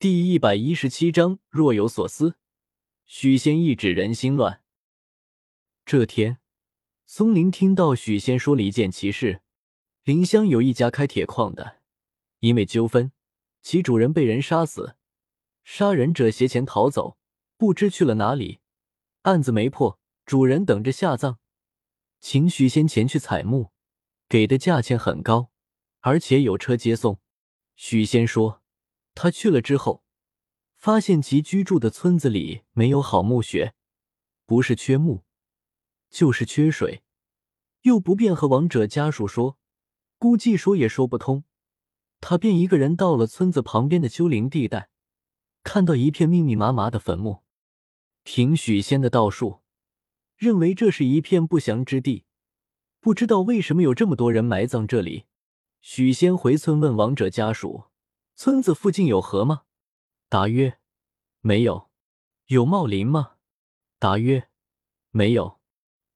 第一百一十七章若有所思。许仙一指人心乱。这天，松林听到许仙说了一件奇事：林乡有一家开铁矿的，因为纠纷，其主人被人杀死，杀人者携钱逃走，不知去了哪里，案子没破，主人等着下葬，请许仙前去采墓，给的价钱很高，而且有车接送。许仙说。他去了之后，发现其居住的村子里没有好墓穴，不是缺墓，就是缺水，又不便和亡者家属说，估计说也说不通。他便一个人到了村子旁边的丘陵地带，看到一片密密麻麻的坟墓。凭许仙的道术，认为这是一片不祥之地，不知道为什么有这么多人埋葬这里。许仙回村问亡者家属。村子附近有河吗？答曰：没有。有茂林吗？答曰：没有。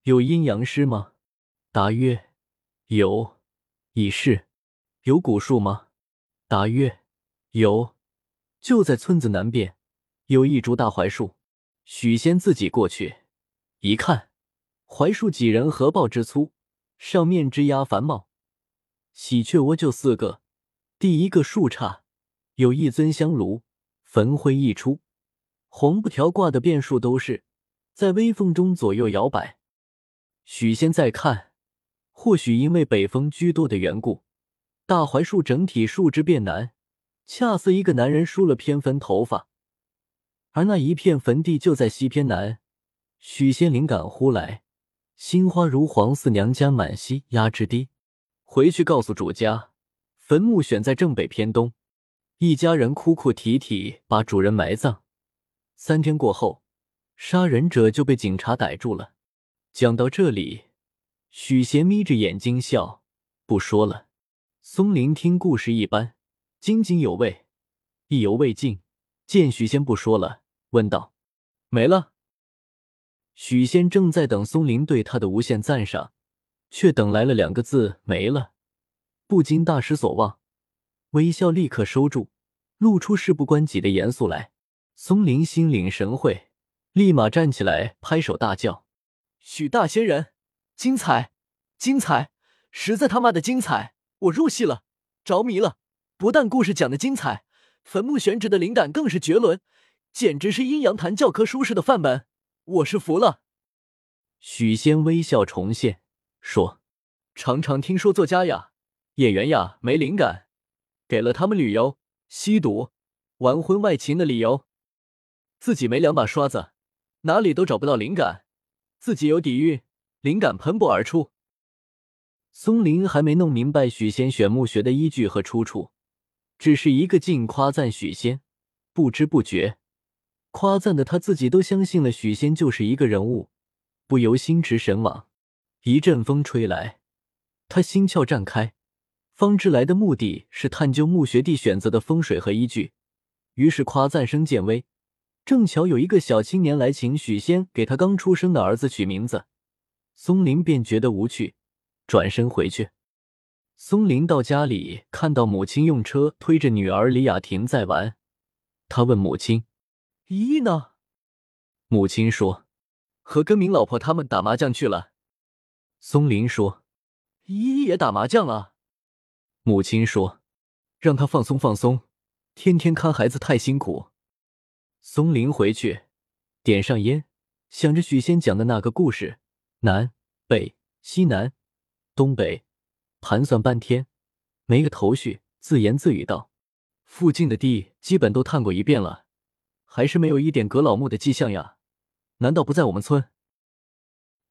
有阴阳师吗？答曰：有。已是。有古树吗？答曰：有。就在村子南边，有一株大槐树。许仙自己过去一看，槐树几人合抱之粗，上面枝桠繁茂，喜鹊窝就四个。第一个树杈。有一尊香炉，焚灰一出，红布条挂的遍树都是，在微风中左右摇摆。许仙再看，或许因为北风居多的缘故，大槐树整体树枝变蓝，恰似一个男人梳了偏分头发。而那一片坟地就在西偏南。许仙灵感忽来，心花如黄，似娘家满溪压之低。回去告诉主家，坟墓选在正北偏东。一家人哭哭啼啼把主人埋葬。三天过后，杀人者就被警察逮住了。讲到这里，许仙眯着眼睛笑，不说了。松林听故事一般，津津有味，意犹未尽。见许仙不说了，问道：“没了？”许仙正在等松林对他的无限赞赏，却等来了两个字：“没了。”不禁大失所望。微笑立刻收住，露出事不关己的严肃来。松林心领神会，立马站起来，拍手大叫：“许大仙人，精彩，精彩，实在他妈的精彩！我入戏了，着迷了。不但故事讲的精彩，坟墓选址的灵感更是绝伦，简直是阴阳坛教科书式的范本。我是服了。”许仙微笑重现，说：“常常听说作家呀、演员呀没灵感。”给了他们旅游、吸毒、玩婚外情的理由，自己没两把刷子，哪里都找不到灵感；自己有底蕴，灵感喷薄而出。松林还没弄明白许仙选墓穴的依据和出处，只是一个劲夸赞许仙，不知不觉夸赞的他自己都相信了许仙就是一个人物，不由心驰神往。一阵风吹来，他心窍绽开。方知来的目的是探究墓穴地选择的风水和依据，于是夸赞声渐微。正巧有一个小青年来请许仙给他刚出生的儿子取名字，松林便觉得无趣，转身回去。松林到家里，看到母亲用车推着女儿李雅婷在玩，他问母亲：“姨姨呢？”母亲说：“和根明老婆他们打麻将去了。”松林说：“姨姨也打麻将了？”母亲说：“让他放松放松，天天看孩子太辛苦。”松林回去，点上烟，想着许仙讲的那个故事，南北西南东北，盘算半天，没个头绪，自言自语道：“附近的地基本都探过一遍了，还是没有一点葛老墓的迹象呀？难道不在我们村？”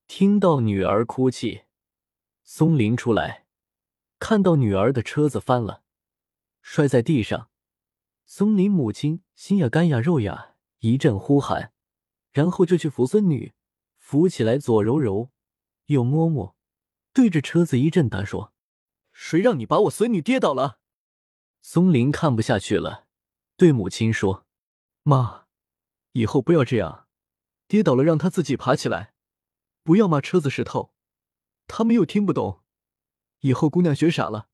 听到女儿哭泣，松林出来。看到女儿的车子翻了，摔在地上，松林母亲心呀肝呀肉呀一阵呼喊，然后就去扶孙女，扶起来左揉揉，右摸摸，对着车子一阵打说：“谁让你把我孙女跌倒了？”松林看不下去了，对母亲说：“妈，以后不要这样，跌倒了让她自己爬起来，不要骂车子石头，他们又听不懂。”以后姑娘学傻了，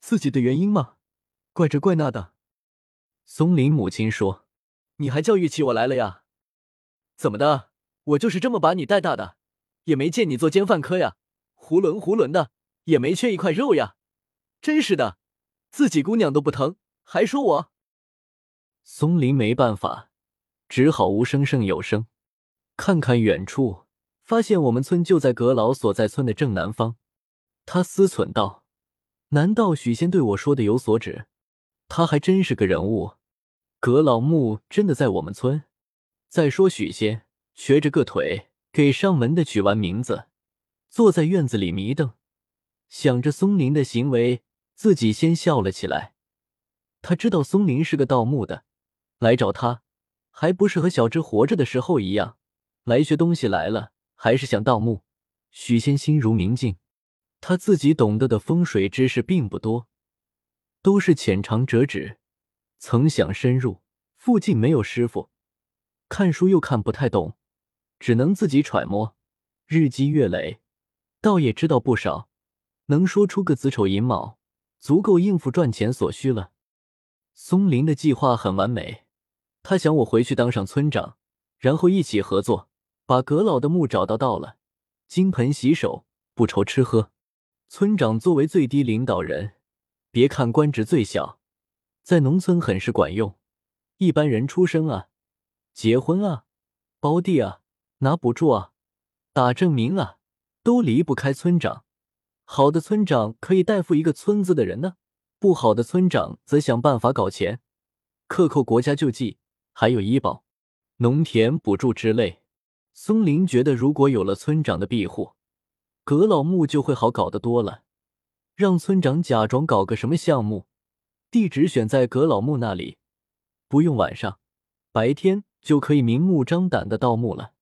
自己的原因吗，怪这怪那的。松林母亲说：“你还教育起我来了呀？怎么的？我就是这么把你带大的，也没见你做奸犯科呀，囫囵囫囵的，也没缺一块肉呀！真是的，自己姑娘都不疼，还说我。”松林没办法，只好无声胜有声。看看远处，发现我们村就在阁老所在村的正南方。他思忖道：“难道许仙对我说的有所指？他还真是个人物。葛老墓真的在我们村。再说许仙瘸着个腿，给上门的取完名字，坐在院子里迷瞪，想着松林的行为，自己先笑了起来。他知道松林是个盗墓的。”来找他，还不是和小智活着的时候一样，来学东西来了，还是想盗墓？许仙心如明镜，他自己懂得的风水知识并不多，都是浅尝辄止，曾想深入，附近没有师傅，看书又看不太懂，只能自己揣摩，日积月累，倒也知道不少，能说出个子丑寅卯，足够应付赚钱所需了。松林的计划很完美。他想我回去当上村长，然后一起合作，把阁老的墓找到。到了，金盆洗手，不愁吃喝。村长作为最低领导人，别看官职最小，在农村很是管用。一般人出生啊、结婚啊、包地啊、拿补助啊、打证明啊，都离不开村长。好的村长可以代付一个村子的人呢，不好的村长则想办法搞钱，克扣国家救济。还有医保、农田补助之类。松林觉得，如果有了村长的庇护，葛老木就会好搞得多了。让村长假装搞个什么项目，地址选在葛老木那里，不用晚上，白天就可以明目张胆的盗墓了。